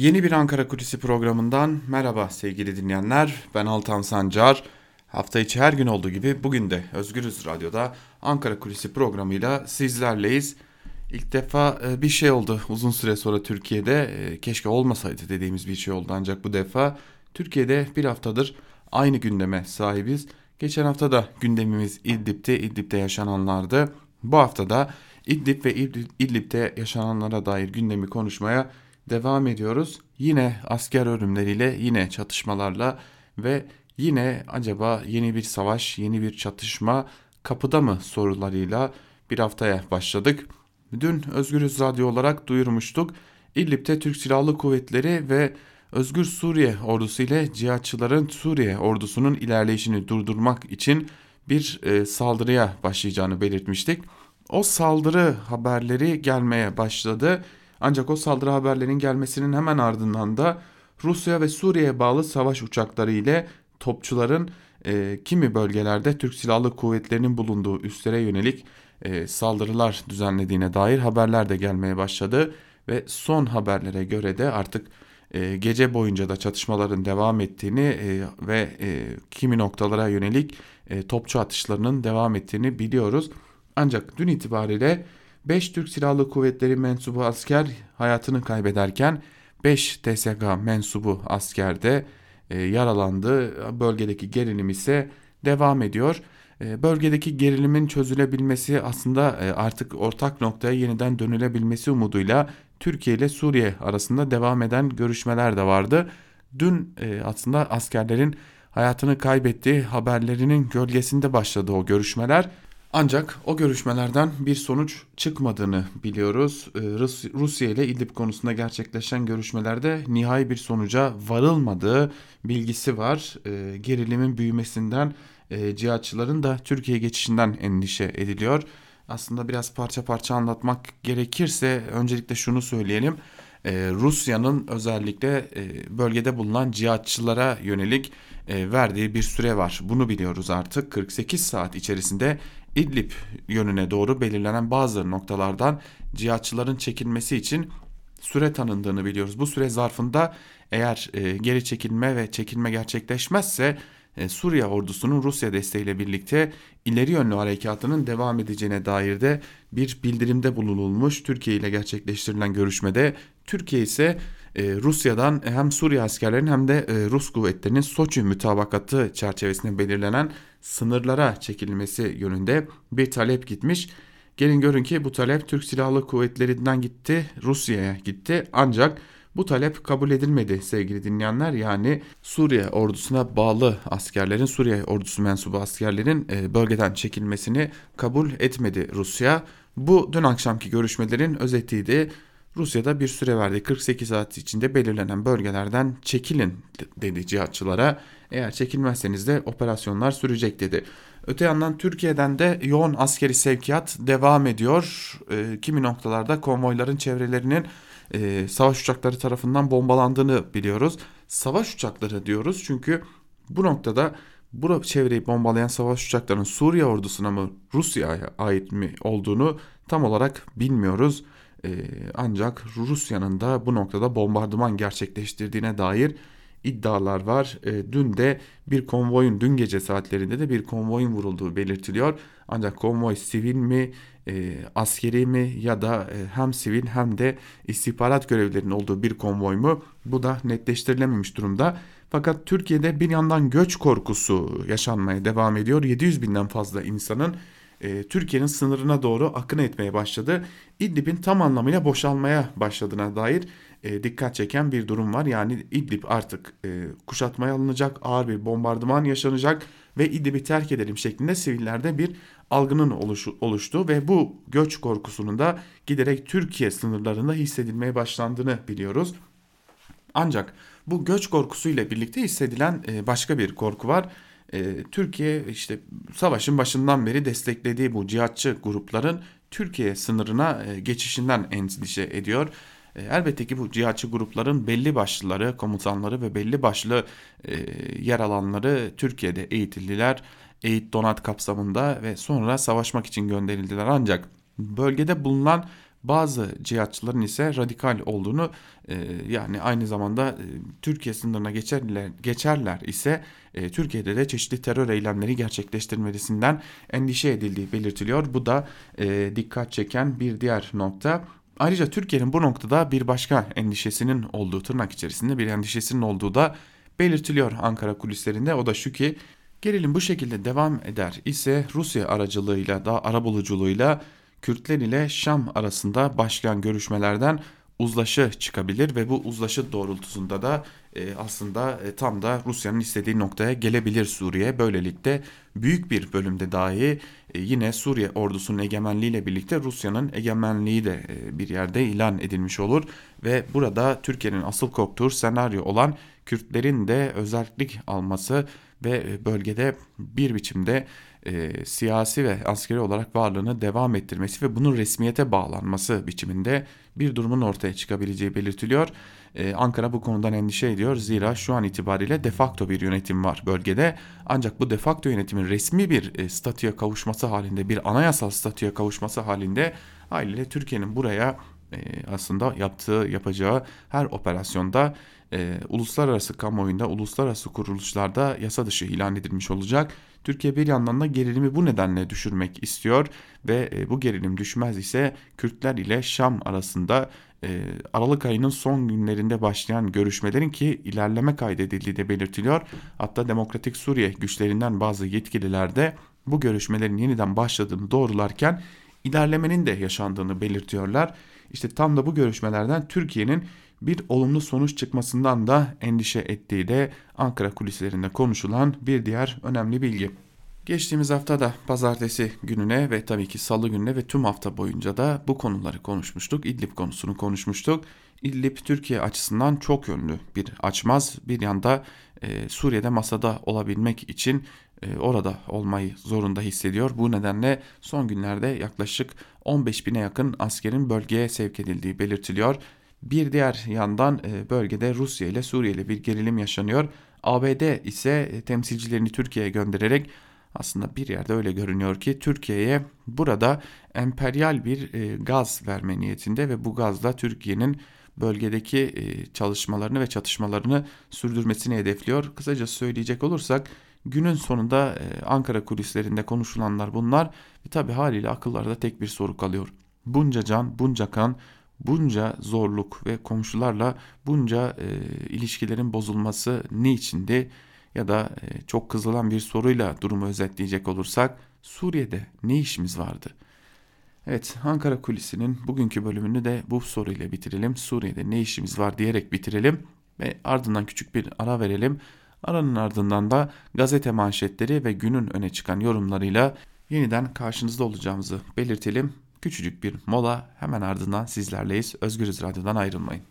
Yeni bir Ankara Kulisi programından merhaba sevgili dinleyenler. Ben Altan Sancar. Hafta içi her gün olduğu gibi bugün de Özgürüz Radyo'da Ankara Kulisi programıyla sizlerleyiz. İlk defa e, bir şey oldu uzun süre sonra Türkiye'de. E, keşke olmasaydı dediğimiz bir şey oldu ancak bu defa Türkiye'de bir haftadır aynı gündeme sahibiz. Geçen hafta da gündemimiz İdlib'te, İdlib'te yaşananlardı. Bu hafta da İdlib ve İdlib'te yaşananlara dair gündemi konuşmaya devam ediyoruz. Yine asker ölümleriyle, yine çatışmalarla ve yine acaba yeni bir savaş, yeni bir çatışma kapıda mı sorularıyla bir haftaya başladık. Dün Özgürüz Radyo olarak duyurmuştuk. İdlib'te Türk Silahlı Kuvvetleri ve Özgür Suriye ordusu ile cihatçıların Suriye ordusunun ilerleyişini durdurmak için bir e, saldırıya başlayacağını belirtmiştik. O saldırı haberleri gelmeye başladı. Ancak o saldırı haberlerinin gelmesinin hemen ardından da Rusya ve Suriye'ye bağlı savaş uçakları ile topçuların e, kimi bölgelerde Türk Silahlı Kuvvetleri'nin bulunduğu üslere yönelik e, saldırılar düzenlediğine dair haberler de gelmeye başladı ve son haberlere göre de artık e, gece boyunca da çatışmaların devam ettiğini e, ve e, kimi noktalara yönelik e, topçu atışlarının devam ettiğini biliyoruz. Ancak dün itibariyle 5 Türk Silahlı Kuvvetleri mensubu asker hayatını kaybederken 5 TSK mensubu asker de e, yaralandı. Bölgedeki gerilim ise devam ediyor. E, bölgedeki gerilimin çözülebilmesi aslında e, artık ortak noktaya yeniden dönülebilmesi umuduyla Türkiye ile Suriye arasında devam eden görüşmeler de vardı. Dün e, aslında askerlerin hayatını kaybettiği haberlerinin gölgesinde başladı o görüşmeler. Ancak o görüşmelerden bir sonuç çıkmadığını biliyoruz. Ee, Rusya ile İdlib konusunda gerçekleşen görüşmelerde nihai bir sonuca varılmadığı bilgisi var. Ee, gerilimin büyümesinden, e, cihatçıların da Türkiye geçişinden endişe ediliyor. Aslında biraz parça parça anlatmak gerekirse öncelikle şunu söyleyelim. Ee, Rusya'nın özellikle e, bölgede bulunan cihatçılara yönelik e, verdiği bir süre var. Bunu biliyoruz artık. 48 saat içerisinde İdlib yönüne doğru belirlenen bazı noktalardan cihatçıların çekilmesi için süre tanındığını biliyoruz. Bu süre zarfında eğer e, geri çekilme ve çekilme gerçekleşmezse e, Suriye ordusunun Rusya desteğiyle birlikte ileri yönlü harekatının devam edeceğine dair de bir bildirimde bulunulmuş. Türkiye ile gerçekleştirilen görüşmede Türkiye ise e, Rusya'dan hem Suriye askerlerinin hem de e, Rus kuvvetlerinin Soçi mütabakatı çerçevesinde belirlenen sınırlara çekilmesi yönünde bir talep gitmiş. Gelin görün ki bu talep Türk Silahlı Kuvvetleri'nden gitti, Rusya'ya gitti ancak bu talep kabul edilmedi sevgili dinleyenler. Yani Suriye ordusuna bağlı askerlerin, Suriye ordusu mensubu askerlerin e, bölgeden çekilmesini kabul etmedi Rusya. Bu dün akşamki görüşmelerin özetiydi. Rusya'da bir süre verdi. 48 saat içinde belirlenen bölgelerden çekilin dedi cihatçılara. Eğer çekilmezseniz de operasyonlar sürecek dedi. Öte yandan Türkiye'den de yoğun askeri sevkiyat devam ediyor. E, kimi noktalarda konvoyların çevrelerinin e, savaş uçakları tarafından bombalandığını biliyoruz. Savaş uçakları diyoruz çünkü bu noktada bu çevreyi bombalayan savaş uçaklarının Suriye ordusuna mı Rusya'ya ait mi olduğunu tam olarak bilmiyoruz. Ee, ancak Rusya'nın da bu noktada bombardıman gerçekleştirdiğine dair iddialar var. E, dün de bir konvoyun dün gece saatlerinde de bir konvoyun vurulduğu belirtiliyor. Ancak konvoy sivil mi, e, askeri mi ya da e, hem sivil hem de istihbarat görevlilerinin olduğu bir konvoy mu bu da netleştirilememiş durumda. Fakat Türkiye'de bir yandan göç korkusu yaşanmaya devam ediyor. 700 binden fazla insanın e, Türkiye'nin sınırına doğru akın etmeye başladı. İdlib'in tam anlamıyla boşalmaya başladığına dair e, dikkat çeken bir durum var. Yani İdlib artık e, kuşatmaya alınacak, ağır bir bombardıman yaşanacak ve İdlib'i terk edelim şeklinde sivillerde bir algının oluşu, oluştu ve bu göç korkusunun da giderek Türkiye sınırlarında hissedilmeye başlandığını biliyoruz. Ancak bu göç korkusuyla birlikte hissedilen e, başka bir korku var. E, Türkiye işte savaşın başından beri desteklediği bu cihatçı grupların Türkiye sınırına e, geçişinden endişe ediyor. E, elbette ki bu cihatçı grupların belli başlıları, komutanları ve belli başlı e, yer alanları Türkiye'de eğitildiler. Eğit donat kapsamında ve sonra savaşmak için gönderildiler. Ancak bölgede bulunan bazı cihatçıların ise radikal olduğunu e, yani aynı zamanda e, Türkiye sınırına geçerler, geçerler ise e, Türkiye'de de çeşitli terör eylemleri gerçekleştirmesinden endişe edildiği belirtiliyor. Bu da e, dikkat çeken bir diğer nokta. Ayrıca Türkiye'nin bu noktada bir başka endişesinin olduğu tırnak içerisinde bir endişesinin olduğu da belirtiliyor Ankara kulislerinde. O da şu ki gerilim bu şekilde devam eder ise Rusya aracılığıyla da arabuluculuğuyla Kürtler ile Şam arasında başlayan görüşmelerden uzlaşı çıkabilir ve bu uzlaşı doğrultusunda da e, aslında e, tam da Rusya'nın istediği noktaya gelebilir Suriye. Böylelikle büyük bir bölümde dahi e, yine Suriye ordusunun egemenliğiyle birlikte Rusya'nın egemenliği de e, bir yerde ilan edilmiş olur ve burada Türkiye'nin asıl korktuğu senaryo olan Kürtlerin de özellik alması ve e, bölgede bir biçimde e, siyasi ve askeri olarak varlığını devam ettirmesi ve bunun resmiyete bağlanması biçiminde bir durumun ortaya çıkabileceği belirtiliyor. Ee, Ankara bu konudan endişe ediyor. Zira şu an itibariyle defakto bir yönetim var bölgede. Ancak bu defakto yönetimin resmi bir e, statüye kavuşması halinde, bir anayasal statüye kavuşması halinde haliyle Türkiye'nin buraya e, aslında yaptığı, yapacağı her operasyonda e, uluslararası kamuoyunda, uluslararası kuruluşlarda yasa dışı ilan edilmiş olacak. Türkiye bir yandan da gerilimi bu nedenle düşürmek istiyor ve e, bu gerilim düşmez ise Kürtler ile Şam arasında e, Aralık ayının son günlerinde başlayan görüşmelerin ki ilerleme kaydedildiği de belirtiliyor. Hatta Demokratik Suriye güçlerinden bazı yetkililer de bu görüşmelerin yeniden başladığını doğrularken ilerlemenin de yaşandığını belirtiyorlar. İşte tam da bu görüşmelerden Türkiye'nin bir olumlu sonuç çıkmasından da endişe ettiği de Ankara kulislerinde konuşulan bir diğer önemli bilgi. Geçtiğimiz hafta da pazartesi gününe ve tabii ki salı gününe ve tüm hafta boyunca da bu konuları konuşmuştuk. İdlib konusunu konuşmuştuk. İdlib Türkiye açısından çok yönlü bir açmaz. Bir yanda e, Suriye'de masada olabilmek için orada olmayı zorunda hissediyor. Bu nedenle son günlerde yaklaşık 15 bine yakın askerin bölgeye sevk edildiği belirtiliyor. Bir diğer yandan e, bölgede Rusya ile Suriye ile bir gerilim yaşanıyor. ABD ise e, temsilcilerini Türkiye'ye göndererek aslında bir yerde öyle görünüyor ki Türkiye'ye burada emperyal bir e, gaz verme niyetinde ve bu gazla Türkiye'nin bölgedeki çalışmalarını ve çatışmalarını sürdürmesini hedefliyor. Kısaca söyleyecek olursak günün sonunda Ankara kulislerinde konuşulanlar bunlar ve tabi haliyle akıllarda tek bir soru kalıyor. Bunca can, bunca kan, bunca zorluk ve komşularla bunca e, ilişkilerin bozulması niçindi? Ya da e, çok kızılan bir soruyla durumu özetleyecek olursak Suriye'de ne işimiz vardı? Evet Ankara Kulisi'nin bugünkü bölümünü de bu soruyla bitirelim. Suriye'de ne işimiz var diyerek bitirelim ve ardından küçük bir ara verelim. Aranın ardından da gazete manşetleri ve günün öne çıkan yorumlarıyla yeniden karşınızda olacağımızı belirtelim. Küçücük bir mola hemen ardından sizlerleyiz. Özgürüz Radyo'dan ayrılmayın.